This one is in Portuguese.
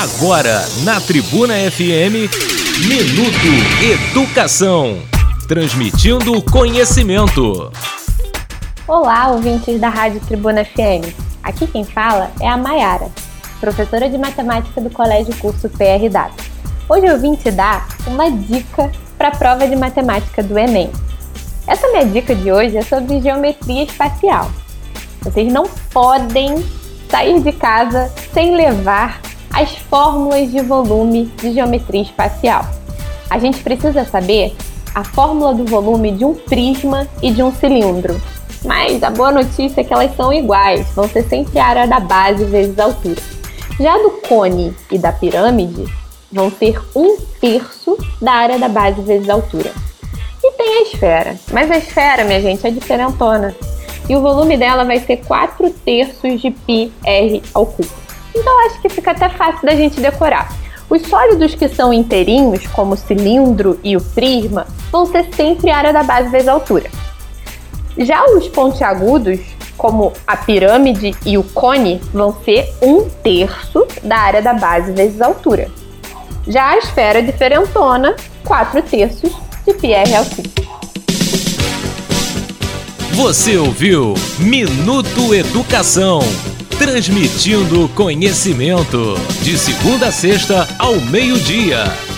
Agora, na Tribuna FM, Minuto Educação. Transmitindo conhecimento. Olá, ouvintes da Rádio Tribuna FM. Aqui quem fala é a Maiara, professora de matemática do Colégio Curso PRW. Hoje eu vim te dar uma dica para a prova de matemática do Enem. Essa minha dica de hoje é sobre geometria espacial. Vocês não podem sair de casa sem levar as fórmulas de volume de geometria espacial. A gente precisa saber a fórmula do volume de um prisma e de um cilindro. Mas a boa notícia é que elas são iguais, vão ser sempre a área da base vezes a altura. Já do cone e da pirâmide, vão ser um terço da área da base vezes a altura. E tem a esfera, mas a esfera, minha gente, é diferentona. E o volume dela vai ser 4 terços de πr ao cubo. Então acho que fica até fácil da gente decorar. Os sólidos que são inteirinhos, como o cilindro e o prisma, vão ser sempre área da base vezes altura. Já os pontiagudos, como a pirâmide e o cone, vão ser um terço da área da base vezes altura. Já a esfera diferentona, 4 terços de ao cubo. Você ouviu Minuto Educação transmitindo conhecimento de segunda a sexta ao meio-dia.